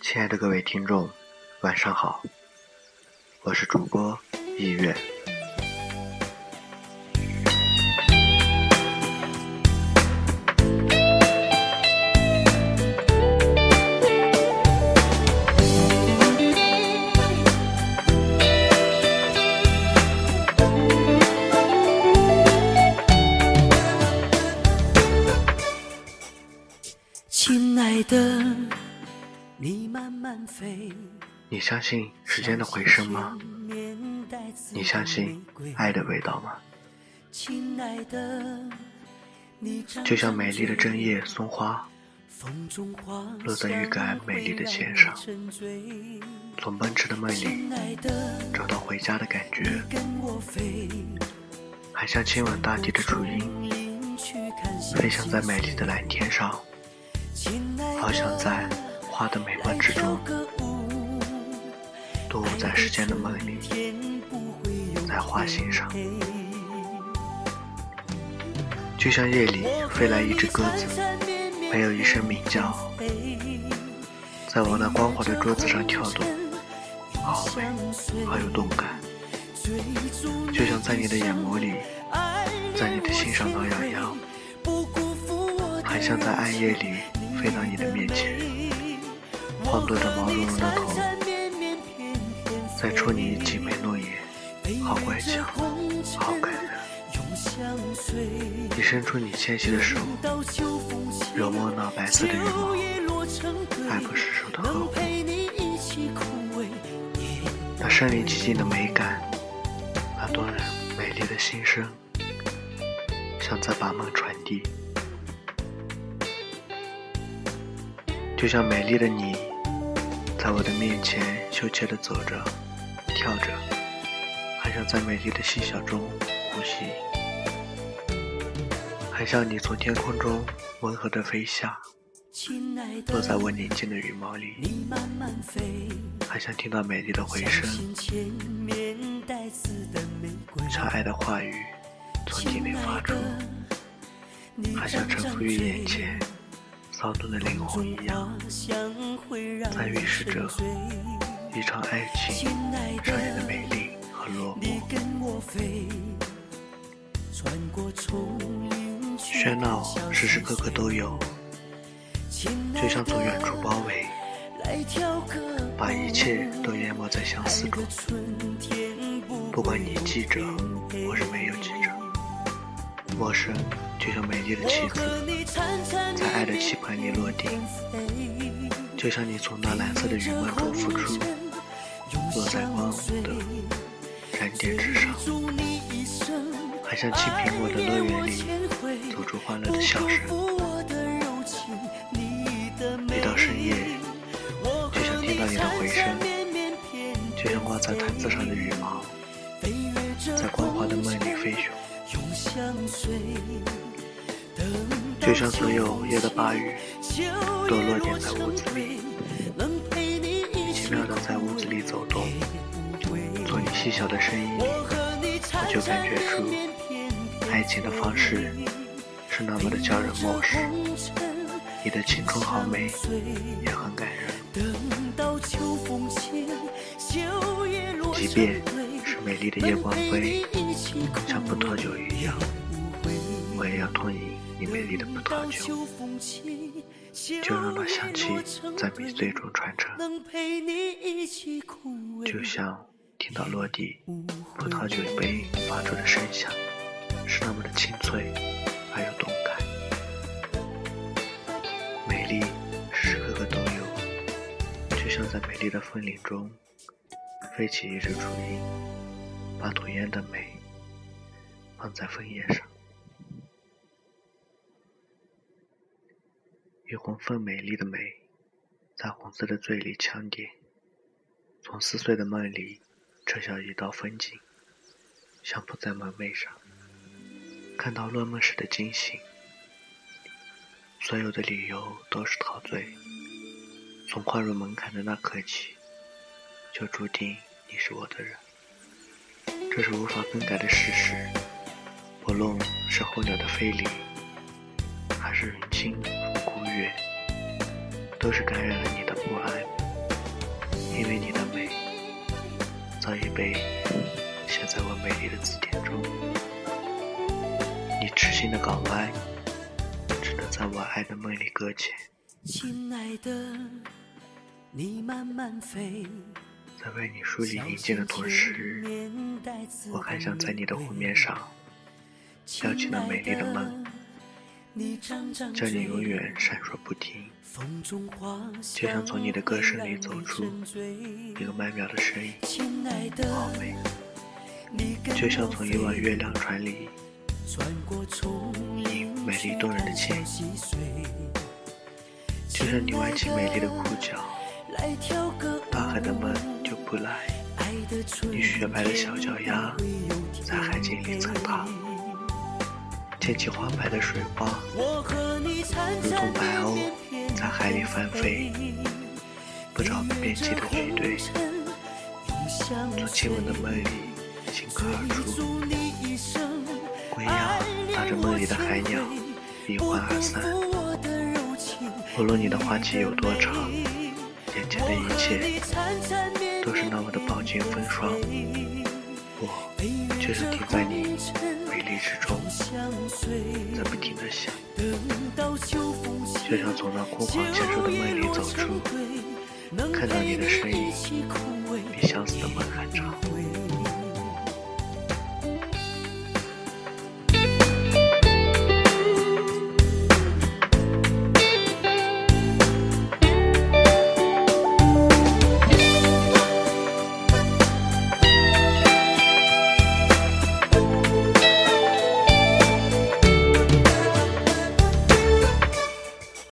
亲爱的各位听众，晚上好，我是主播一月。亲爱的，你慢慢飞。你相信时间的回声吗？你相信爱的味道吗？亲爱的，你就像美丽的针叶松花，落在欲感美丽的线上，从奔驰的梦里找到回家的感觉，还像亲吻大地的雏鹰，飞翔在美丽的蓝天上。好想在花的美梦之中，独舞在时间的梦里，在花心上，就像夜里飞来一只鸽子，没有一声鸣叫，在我那光滑的桌子上跳动，好美，好有动感，就像在你的眼眸里，在你的心上挠痒痒，还像在暗夜里。飞到你的面前，晃动着毛茸茸的头，再戳你挤眉弄眼，好乖巧，好感人。你伸出你纤细的手，揉摸那白色的羽毛，爱不释手的呵护，那身临其境的美感，那动人美丽的心声，像在把梦传递。就像美丽的你，在我的面前羞怯地走着、跳着，还想在美丽的细小中呼吸，还像你从天空中温和地飞下，落在我宁静的羽毛里，还想听到美丽的回声，像爱的话语从体内发出，还想沉浮于眼前。躁动的灵魂一样，在预示着一场爱情上演的美丽和落寞。喧闹时时刻刻都有，就像从远处包围，把一切都淹没在相思中。不管你记着，或是没有记着，陌生。就像美丽的棋子，在爱的棋盘里落定；就像你从那蓝色的云梦中浮出，落在光的燃点之上；还像青苹果的乐园里，走出欢乐的笑声。一到深夜，就像听到你的回声；就像挂在毯子上的羽毛，在光滑的梦里飞翔。就像所有夜的八雨，都落点在屋子里，奇妙的在屋子里走动。做你细小的声音里，我就感觉出爱情的方式是那么的叫人陌生。你的青春好美，也很感人。即便是美丽的夜光飞，像葡萄酒一样，我也要吞饮。你美丽的葡萄酒，就让那香气在迷醉中传承，就像听到落地葡萄酒杯发出的声响，是那么的清脆而又动感。美丽时时刻刻都有，就像在美丽的森林中飞起一只雏鹰，把吐烟的美放在枫叶上。与红粉美丽的美，在红色的醉里强点，从撕碎的梦里扯下一道风景，相扑在门楣上，看到落梦时的惊醒。所有的理由都是陶醉，从跨入门槛的那刻起，就注定你是我的人。这是无法更改的事实。不论是候鸟的飞离，还是云轻，都是感染了你的不安。因为你的美，早已被写在我美丽的字典中。你痴心的港湾，只能在我爱的梦里搁浅。亲爱的，你慢慢飞。在为你梳理宁静的同时，我还想在你的湖面上撩起那美丽的梦，叫你永远闪烁不停。就像从你的歌声里走出一个曼妙的身影，好美。就像从一弯月亮船里你美丽动人的倩影，就像你挽起美丽的裤脚，大海的门就。不来，你雪白的小脚丫溅起花白的水花，如同白鸥在海里翻飞，不着边际的举队，从亲吻的梦里顷刻而出，归鸟搭着梦里的海鸟一欢而散。无论你的花期有多长，眼前的一切。都是那么的饱经风霜，我却是停在你美丽之中，在不停的想，就像从那枯黄欠瘦的梦里走出，看到你的身影，比相思的梦还长。